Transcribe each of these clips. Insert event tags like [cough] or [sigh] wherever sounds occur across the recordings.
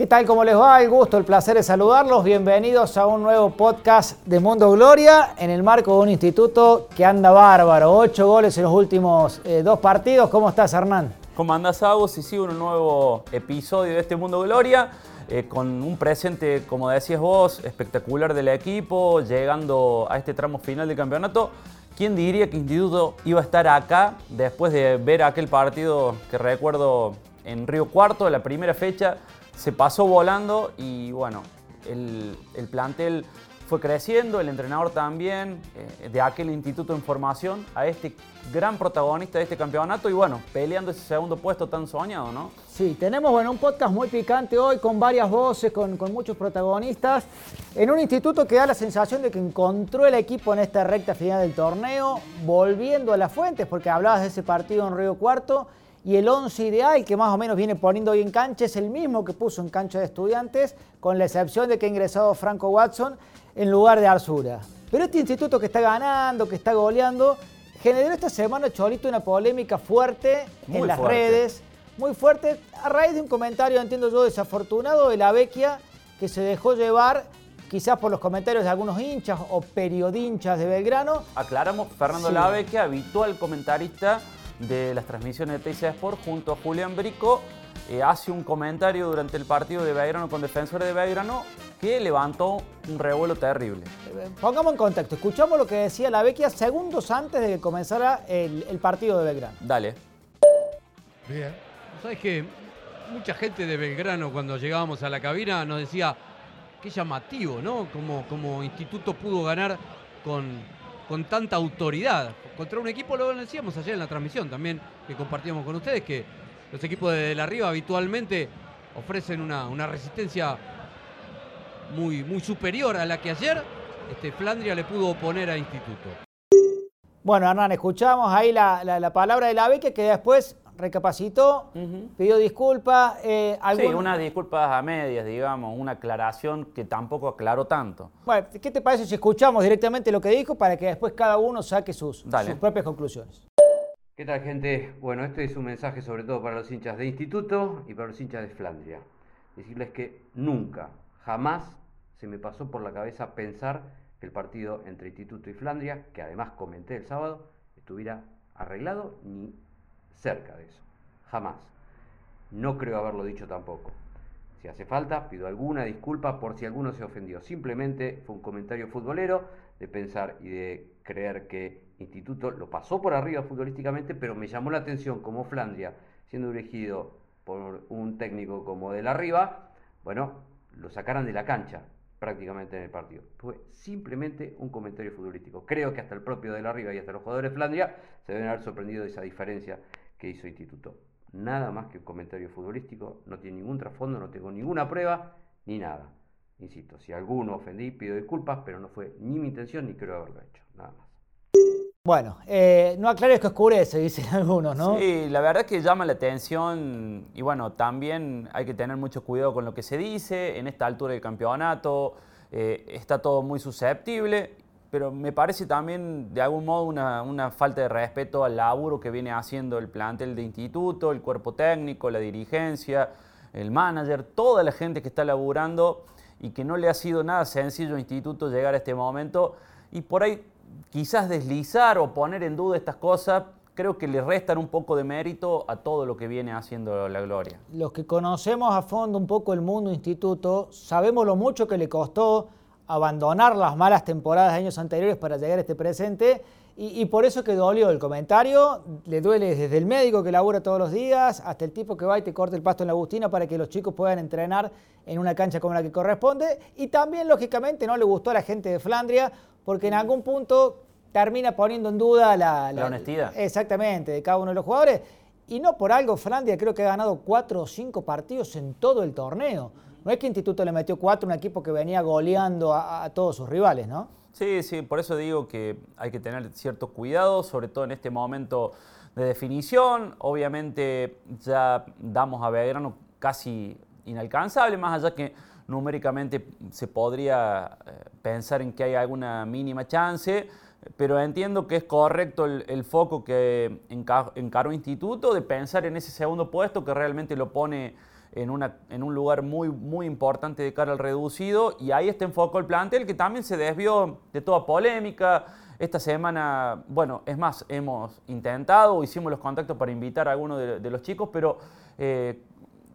¿Qué tal? ¿Cómo les va? El gusto, el placer de saludarlos. Bienvenidos a un nuevo podcast de Mundo Gloria en el marco de un instituto que anda bárbaro. Ocho goles en los últimos eh, dos partidos. ¿Cómo estás, Hernán? ¿Cómo andás, Agus? Y sigo un nuevo episodio de este Mundo Gloria. eh, con un presente, como decías vos, espectacular del equipo, llegando a este tramo final del campeonato. ¿Quién diría que Instituto iba a estar acá después de ver aquel partido que recuerdo en Río Cuarto, la primera fecha? Se pasó volando y bueno, el, el plantel fue creciendo, el entrenador también, eh, de aquel instituto en formación a este gran protagonista de este campeonato y bueno, peleando ese segundo puesto tan soñado, ¿no? Sí, tenemos bueno, un podcast muy picante hoy con varias voces, con, con muchos protagonistas, en un instituto que da la sensación de que encontró el equipo en esta recta final del torneo, volviendo a las fuentes, porque hablabas de ese partido en Río Cuarto, y el 11 ideal que más o menos viene poniendo hoy en cancha es el mismo que puso en cancha de estudiantes, con la excepción de que ha ingresado Franco Watson en lugar de Arzura. Pero este instituto que está ganando, que está goleando, generó esta semana, Cholito, una polémica fuerte Muy en las fuerte. redes, muy fuerte, a raíz de un comentario, entiendo yo, desafortunado de la Vecchia, que se dejó llevar quizás por los comentarios de algunos hinchas o periodinchas de Belgrano, Aclaramos, Fernando Sí. Lavecchia, habitual comentarista de las transmisiones de TIC Sport junto a Julián Brico, eh, hace un comentario durante el partido de Belgrano con Defensores de Belgrano que levantó un revuelo terrible. Pongamos en contexto, escuchamos lo que decía la Vecchia segundos antes de que comenzara el, el partido de Belgrano. Dale. Bien. Sabes que mucha gente de Belgrano cuando llegábamos a la cabina nos decía qué llamativo, ¿no? Como, como instituto pudo ganar con, con tanta autoridad. Contra un equipo, lo decíamos ayer en la transmisión también, que compartíamos con ustedes, que los equipos de la arriba habitualmente ofrecen una, resistencia muy, muy superior a la que ayer este, Flandria le pudo oponer a Instituto. Bueno, Hernán, escuchamos ahí la, la- la palabra de la Vecchia que después recapacitó, pidió disculpas. eh, Sí, unas disculpas a medias, digamos, una aclaración que tampoco aclaró tanto. Bueno, ¿qué te parece si escuchamos directamente lo que dijo para que después cada uno saque sus, sus propias conclusiones? ¿Qué tal gente? Bueno, este es un mensaje sobre todo para los hinchas de instituto y para los hinchas de Flandria. Decirles que nunca, jamás se me pasó por la cabeza pensar que el partido entre instituto y Flandria, que además comenté el sábado, estuviera arreglado ni cerca de eso. Jamás. No creo haberlo dicho tampoco. Si hace falta, pido alguna disculpa por si alguno se ofendió. Simplemente fue un comentario futbolero de pensar y de creer que Instituto lo pasó por arriba futbolísticamente, pero me llamó la atención como Flandria, siendo dirigido por un técnico como del arriba, bueno, lo sacaran de la cancha prácticamente en el partido. Fue simplemente un comentario futbolístico. Creo que hasta el propio del arriba y hasta los jugadores de Flandria se deben haber sorprendido de esa diferencia que hizo Instituto. Nada más que un comentario futbolístico, no tiene ningún trasfondo, no tengo ninguna prueba ni nada. Insisto, si alguno ofendí, pido disculpas, pero no fue ni mi intención ni creo haberlo hecho. Nada más. Bueno, eh, no aclares que oscurece, dicen algunos, ¿no? Sí, la verdad que llama la atención y bueno, también hay que tener mucho cuidado con lo que se dice en esta altura del campeonato, eh, está todo muy susceptible, pero me parece también de algún modo una, falta de respeto al laburo que viene haciendo el plantel de instituto, el cuerpo técnico, la dirigencia, el manager, toda la gente que está laburando y que no le ha sido nada sencillo a instituto llegar a este momento y por ahí quizás deslizar o poner en duda estas cosas, creo que le restan un poco de mérito a todo lo que viene haciendo la Gloria. Los que conocemos a fondo un poco el mundo instituto, sabemos lo mucho que le costó abandonar las malas temporadas de años anteriores para llegar a este presente y, y por eso que dolió el comentario, le duele desde el médico que labura todos los días hasta el tipo que va y te corta el pasto en la Agustina para que los chicos puedan entrenar en una cancha como la que corresponde y también lógicamente no le gustó a la gente de Flandria porque en algún punto termina poniendo en duda la, La honestidad. Exactamente, de cada uno de los jugadores. Y no por algo, Flandia creo que ha ganado cuatro o cinco partidos en todo el torneo. No es que Instituto le metió cuatro a un equipo que venía goleando a, todos sus rivales, ¿no? Sí, sí, por eso digo que hay que tener cierto cuidado, sobre todo en este momento de definición. Obviamente ya damos a Belgrano casi inalcanzable, más allá que numéricamente se podría eh, pensar en que hay alguna mínima chance, pero entiendo que es correcto el, foco que encaró Instituto de pensar en ese segundo puesto que realmente lo pone en, en un lugar muy, importante de cara al reducido y ahí está enfocado el plantel que también se desvió de toda polémica. Esta semana, bueno, es más, hemos intentado, hicimos los contactos para invitar a algunos de, los chicos, pero eh,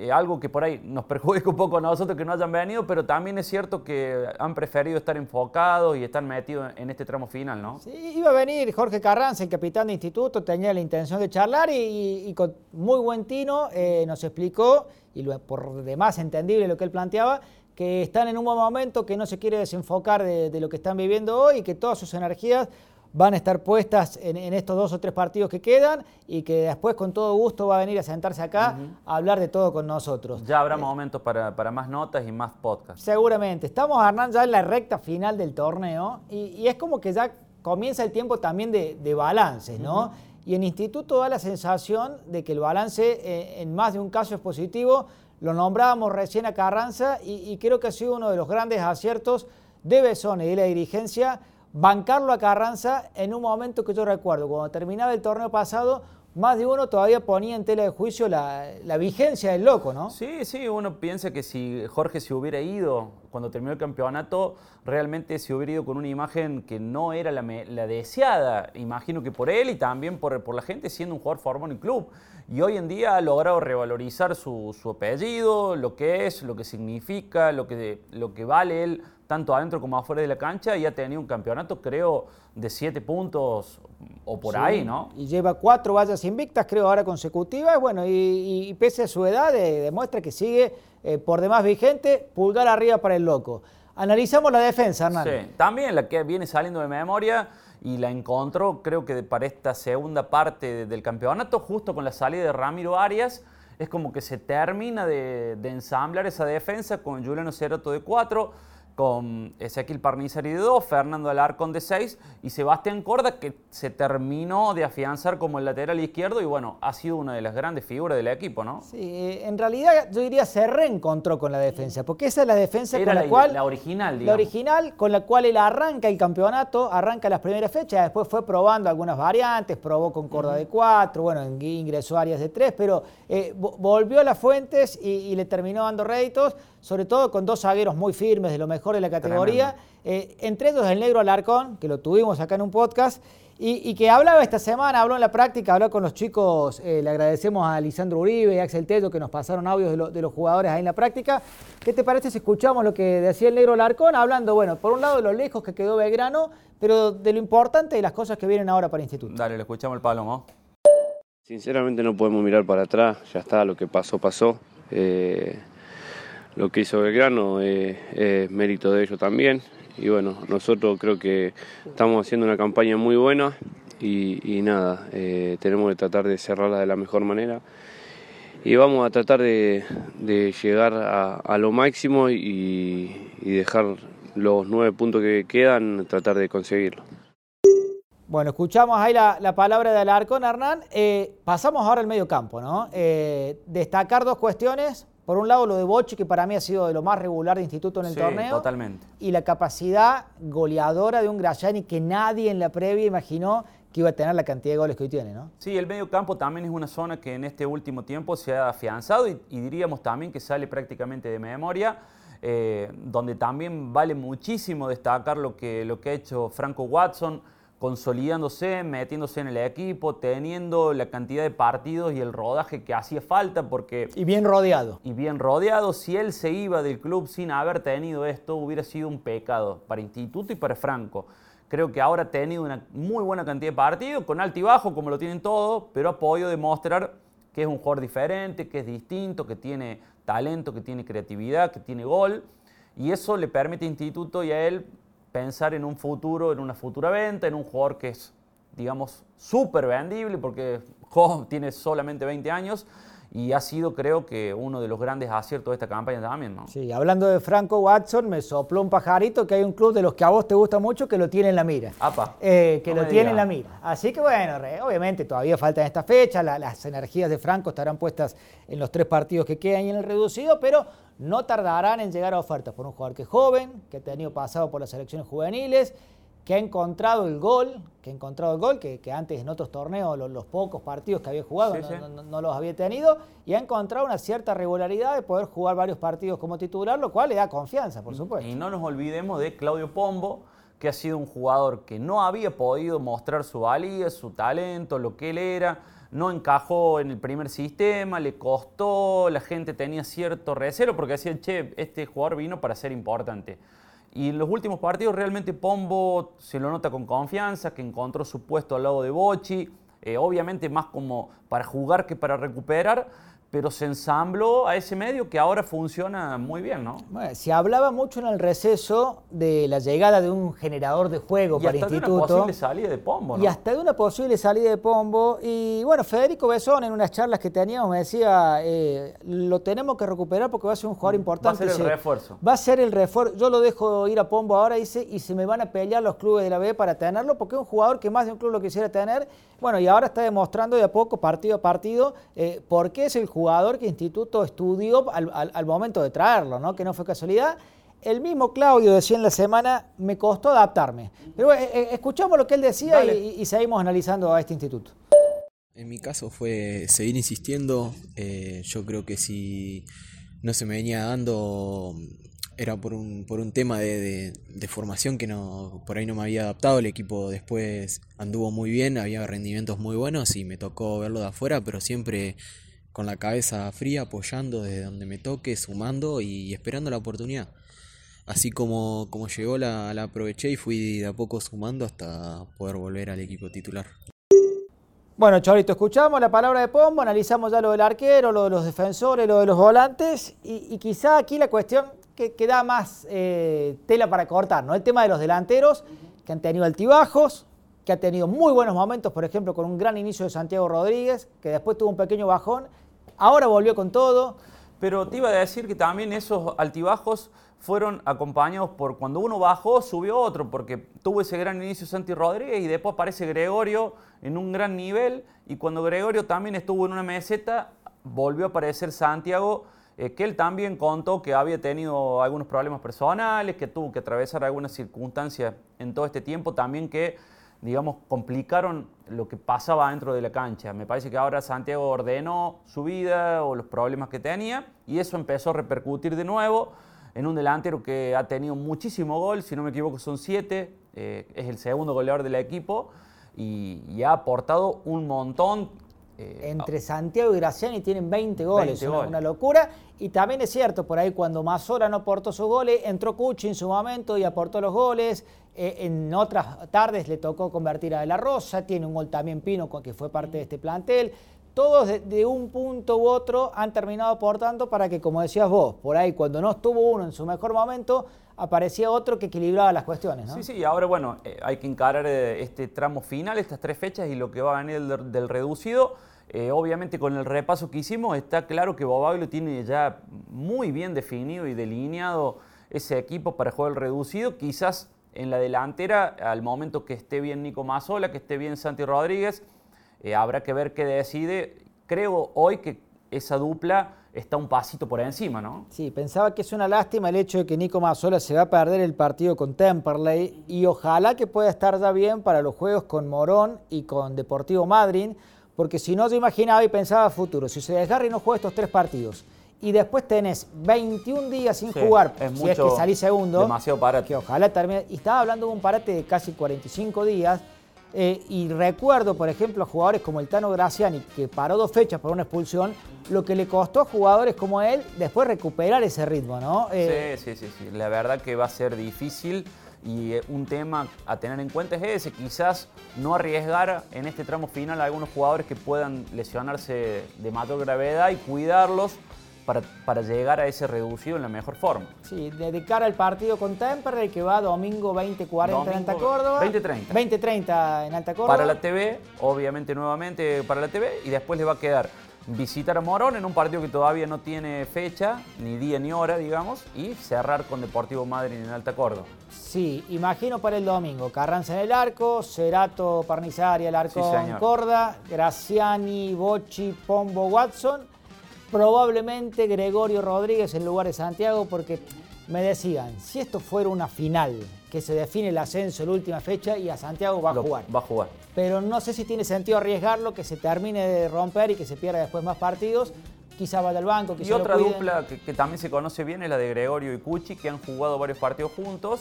eh, algo que por ahí nos [laughs] perjudica un poco a nosotros que no hayan venido, pero también es cierto que han preferido estar enfocados y estar metidos en este tramo final, ¿no? Sí, iba a venir Jorge Carranza, el capitán de instituto, tenía la intención de charlar y, con muy buen tino eh, nos explicó, y lo, por demás entendible lo que él planteaba, que están en un buen momento, que no se quiere desenfocar de, de lo que están viviendo hoy y que todas sus energías van a estar puestas en, estos dos o tres partidos que quedan y que después con todo gusto va a venir a sentarse acá a hablar de todo con nosotros. Ya habrá momentos para, más notas y más podcasts. Seguramente. Estamos, Hernán, ya en la recta final del torneo y, es como que ya comienza el tiempo también de, de balances, ¿no? Y en Instituto da la sensación de que el balance eh, en más de un caso es positivo. Lo nombrábamos recién a Carranza y, y creo que ha sido uno de los grandes aciertos de Besone y de la dirigencia bancarlo a Carranza en un momento que yo recuerdo, cuando terminaba el torneo pasado, más de uno todavía ponía en tela de juicio la, vigencia del loco, ¿no? Sí, sí, uno piensa que si Jorge se hubiera ido cuando terminó el campeonato, realmente se hubiera ido con una imagen que no era la, deseada, imagino que por él y también por, por, la gente siendo un jugador formado en el club. Y hoy en día ha logrado revalorizar su, su apellido, lo que es, lo que significa, lo que, lo que vale él tanto adentro como afuera de la cancha y ha tenido un campeonato, creo, de siete puntos o por ahí, ¿no? Y lleva cuatro vallas invictas, creo, ahora consecutivas. Bueno, y, pese a su edad, eh, demuestra que sigue eh, por demás vigente, pulgar arriba para el loco. Analizamos la defensa, Hernán. Sí, también la que viene saliendo de memoria y la encontró, creo que para esta segunda parte del campeonato, justo con la salida de Ramiro Arias. Es como que se termina de, ensamblar esa defensa con Juliano Ceroto de cuatro con Ezequiel Parnizari de 2, Fernando Alarcón de 6 y Sebastián Corda que se terminó de afianzar como el lateral izquierdo y bueno, ha sido una de las grandes figuras del equipo, ¿no? Sí, en realidad yo diría se reencontró con la defensa, porque esa es la defensa con la, cual... La original, digamos. La original con la cual él arranca el campeonato, arranca las primeras fechas, después fue probando algunas variantes, probó con Corda de 4, bueno, ingresó áreas de 3, pero eh, volvió a las fuentes y, y le terminó dando réditos sobre todo con dos zagueros muy firmes de lo mejor de la categoría, eh, entre ellos el negro Alarcón, que lo tuvimos acá en un podcast, y, que hablaba esta semana, habló en la práctica, habló con los chicos, eh, le agradecemos a Lisandro Uribe y a Axel Tello que nos pasaron audios de, los jugadores ahí en la práctica. ¿Qué te parece si escuchamos lo que decía el negro Alarcón, hablando, bueno, por un lado de lo lejos que quedó Belgrano, pero de lo importante y las cosas que vienen ahora para el Instituto? Dale, le escuchamos el palo, Sinceramente no podemos mirar para atrás, ya está, lo que pasó, pasó. Eh, lo que hizo Belgrano es, mérito de ellos también. Y bueno, nosotros creo que estamos haciendo una campaña muy buena y, nada, eh, tenemos que tratar de cerrarla de la mejor manera. Y vamos a tratar de, llegar a, lo máximo y, dejar los nueve puntos que quedan, tratar de conseguirlo. Bueno, escuchamos ahí la, palabra de Alarcón, Hernán. Eh, pasamos ahora al medio campo, ¿no? Eh, destacar dos cuestiones. Por un lado, lo de Bochi, que para mí ha sido de lo más regular de instituto en el torneo. Totalmente. Y la capacidad goleadora de un Graciani que nadie en la previa imaginó que iba a tener la cantidad de goles que hoy tiene, ¿no? Sí, el medio campo también es una zona que en este último tiempo se ha afianzado y, diríamos también que sale prácticamente de memoria. Eh, donde también vale muchísimo destacar lo que, lo que ha hecho Franco Watson consolidándose, metiéndose en el equipo, teniendo la cantidad de partidos y el rodaje que hacía falta porque... Y bien rodeado. Y bien rodeado. Si él se iba del club sin haber tenido esto, hubiera sido un pecado para Instituto y para Franco. Creo que ahora ha tenido una muy buena cantidad de partidos, con alto y bajo, como lo tienen todos, pero ha podido demostrar que es un jugador diferente, que es distinto, que tiene talento, que tiene creatividad, que tiene gol. Y eso le permite a Instituto y a él pensar en un futuro, en una futura venta, en un jugador que es, digamos, súper vendible porque [laughs] tiene solamente 20 años y ha sido creo que uno de los grandes aciertos de esta campaña también. ¿no? Sí, hablando de Franco Watson, me sopló un pajarito que hay un club de los que a vos te gusta mucho que lo tiene en la mira. Apa, Eh, que no lo tiene en la mira. Así que bueno, re- obviamente todavía falta esta fecha, la- las energías de Franco estarán puestas en los tres partidos que quedan y en el reducido, pero no tardarán en llegar a ofertas por un jugador que es joven, que ha tenido pasado por las selecciones juveniles, que ha encontrado el gol, que ha encontrado el gol, que, que antes en otros torneos, los, los pocos partidos que había jugado, Sí, no, sí. no- los había tenido, y ha encontrado una cierta regularidad de poder jugar varios partidos como titular, lo cual le da confianza, por supuesto. Y no nos olvidemos de Claudio Pombo, que ha sido un jugador que no había podido mostrar su valía, su talento, lo que él era. No encajó en el primer sistema, le costó, la gente tenía cierto recelo porque decían, che, este jugador vino para ser importante. Y en los últimos partidos realmente Pombo se lo nota con confianza, que encontró su puesto al lado de Bochi, eh, obviamente más como para jugar que para recuperar, pero se ensambló a ese medio que ahora funciona muy bien, ¿no? Bueno, se hablaba mucho en el receso de la llegada de un generador de juego Y para hasta de una instituto. posible salida de Pombo, ¿no? Y hasta de una posible salida de Pombo. Y bueno, Federico Besón en unas charlas que teníamos me decía, eh, lo tenemos que recuperar porque va a ser un jugador importante. ser el refuerzo. Va a ser el refuerzo. Yo lo dejo ir a Pombo ahora, dice, y se me van a pelear los clubes de la B para tenerlo porque es un jugador que más de un club lo quisiera tener. Bueno, y ahora está demostrando de a poco, partido a partido, eh, por qué es el jugador que Instituto estudió al, al- al momento de traerlo, ¿no? Que no fue casualidad. El mismo Claudio decía en la semana, me costó adaptarme. Pero eh, eh, escuchamos lo que él decía y seguimos analizando a este instituto. En mi caso fue seguir insistiendo. eh, yo creo que si no se me venía dando era por un, por un tema de, de- de formación que no, por ahí no me había adaptado. El equipo después anduvo muy bien, había rendimientos muy buenos y me tocó verlo de afuera, pero siempre con la cabeza fría, apoyando desde donde me toque, sumando y esperando la oportunidad. Así como, como llegó la, la aproveché y fui de a poco sumando hasta poder volver al equipo titular. Bueno, Chorito, escuchamos la palabra de Pombo, analizamos ya lo del arquero, lo de los defensores, lo de los volantes, y, y quizá aquí la cuestión que, que da más eh, tela para cortar, ¿no? El tema de los delanteros, que han tenido altibajos, que ha tenido muy buenos momentos, por ejemplo, con un gran inicio de Santiago Rodríguez, que después tuvo un pequeño bajón, ahora volvió con todo. Pero te iba a decir que también esos altibajos fueron acompañados por cuando uno bajó, subió otro, porque tuvo ese gran inicio Santi Rodríguez y después aparece Gregorio en un gran nivel y cuando Gregorio también estuvo en una meseta, volvió a aparecer Santiago, eh, que él también contó que había tenido algunos problemas personales, que tuvo que atravesar algunas circunstancias en todo este tiempo, también que digamos, complicaron lo que pasaba dentro de la cancha. Me parece que ahora Santiago ordenó su vida o los problemas que tenía y eso empezó a repercutir de nuevo en un delantero que ha tenido muchísimo gol, si no me equivoco son siete, eh, es el segundo goleador del equipo y, y ha aportado un montón. eh, Entre Santiago y Graciani tienen 20 goles, 20 una, goles. una locura. Y también es cierto, por ahí cuando Mazora no aportó sus goles, entró Cuchi en su momento y aportó los goles. Eh, en otras tardes le tocó convertir a De La Rosa, tiene un gol también Pino, que fue parte de este plantel. Todos de, un punto u otro han terminado aportando para que, como decías vos, por ahí cuando no estuvo uno en su mejor momento, aparecía otro que equilibraba las cuestiones. ¿no? Sí, sí, ahora bueno, eh, hay que encarar eh, este tramo final, estas tres fechas y lo que va a venir del, reducido. Obviamente con el repaso que hicimos está claro que Bobaglio tiene ya muy bien definido y delineado ese equipo para jugar el reducido. Quizás en la delantera, al momento que esté bien Nico Mazola, que esté bien Santi Rodríguez, eh, habrá que ver qué decide. Creo hoy que esa dupla está un pasito por encima, ¿no? Sí, pensaba que es una lástima el hecho de que Nico Mazzola se va a perder el partido con Temperley y ojalá que pueda estar ya bien para los juegos con Morón y con Deportivo Madryn, porque si no yo imaginaba y pensaba futuro, si se desgarra y no juega estos tres partidos y después tenés 21 días sin Sí, jugar, es si es que mucho- salís segundo, demasiado parate. que ojalá termine, y estaba hablando de un parate de casi 45 días, eh, y recuerdo, por ejemplo, a jugadores como el Tano Graciani, que paró dos fechas por una expulsión, lo que le costó a jugadores como él después recuperar ese ritmo, ¿no? Eh, Sí, sí, sí, sí. La verdad que va a ser difícil y eh, un tema a tener en cuenta es ese, quizás no arriesgar en este tramo final a algunos jugadores que puedan lesionarse de mayor gravedad y cuidarlos para, para llegar a ese reducido en la mejor forma. Sí, de, cara al partido con Temperley que va domingo 20-40 en Alta Córdoba. 20-30. 20-30 en Alta Córdoba. Para la TV, obviamente nuevamente para la TV, y después le va a quedar visitar a Morón en un partido que todavía no tiene fecha, ni día ni hora, digamos, y cerrar con Deportivo Madrid en Alta Córdoba. Sí, imagino para el domingo. Carranza en el arco, Cerato, Parnizari, el arco en Corda, Graciani, Bochi, Pombo, Watson. Probablemente Gregorio Rodríguez en lugar de Santiago, porque me decían, si esto fuera una final, que se define el ascenso en la última fecha y a Santiago va a jugar. Va a jugar. Pero no sé si tiene sentido arriesgarlo, que se termine de romper y que se pierda después más partidos. Quizá vaya al banco, Y otra dupla que, que, también se conoce bien es la de Gregorio y Cuchi, que han jugado varios partidos juntos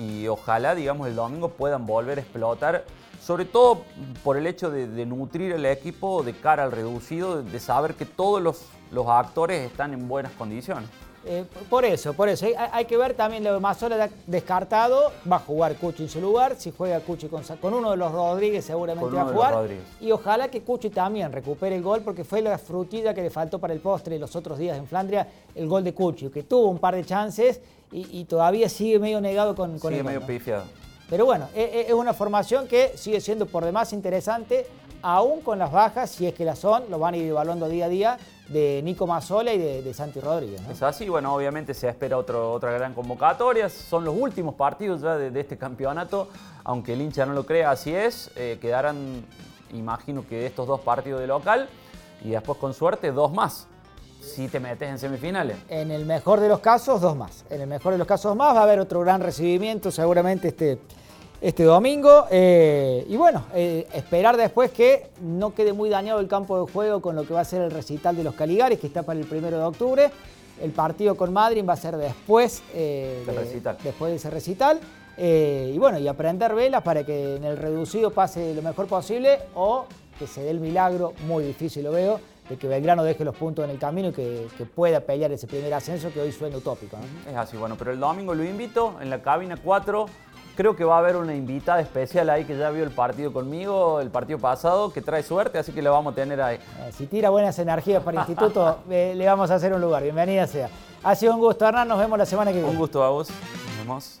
y ojalá, digamos, el domingo puedan volver a explotar, sobre todo por el hecho de, nutrir el equipo de cara al reducido, de, saber que todos los, los actores están en buenas condiciones. Eh, por eso, por eso. Hay, que ver también lo de Mazola descartado. Va a jugar Cuchi en su lugar. Si juega Cuchi con, con uno de los Rodríguez, seguramente va a jugar. Y ojalá que Cuchi también recupere el gol, porque fue la frutilla que le faltó para el postre los otros días en Flandria, el gol de Cuchi, que tuvo un par de chances y, todavía sigue medio negado con, con sigue medio pifiado. Pero bueno, e, e, es una formación que sigue siendo por demás interesante, aún con las bajas, si es que las son, lo van a ir evaluando día a día, de Nico Mazzola y de, Santi Rodríguez. Es así, bueno, obviamente se espera otro, otra gran convocatoria, son los últimos partidos ya de, este campeonato, aunque el hincha no lo crea, así es, eh, quedarán, imagino que estos dos partidos de local, y después con suerte dos más si te metes en semifinales. En el mejor de los casos, dos más. En el mejor de los casos, más. Va a haber otro gran recibimiento seguramente este, este domingo. Eh, y bueno, eh, esperar después que no quede muy dañado el campo de juego con lo que va a ser el recital de los Caligares, que está para el primero de octubre. El partido con Madrid va a ser después, eh, de, después de ese recital. y bueno, y aprender velas para que en el reducido pase lo mejor posible o que se dé el milagro, muy difícil lo veo, de que Belgrano deje los puntos en el camino y que, pueda pelear ese primer ascenso que hoy suena utópico. Es así, bueno, pero el domingo lo invito en la cabina 4. Creo que va a haber una invitada especial ahí que ya vio el partido conmigo, el partido pasado, que trae suerte, así que le vamos a tener ahí. Eh, si tira buenas energías para el instituto, [laughs] eh, le vamos a hacer un lugar. Bienvenida sea. Ha sido un gusto, Hernán. Nos vemos la semana que viene. Un gusto a vos. Nos vemos.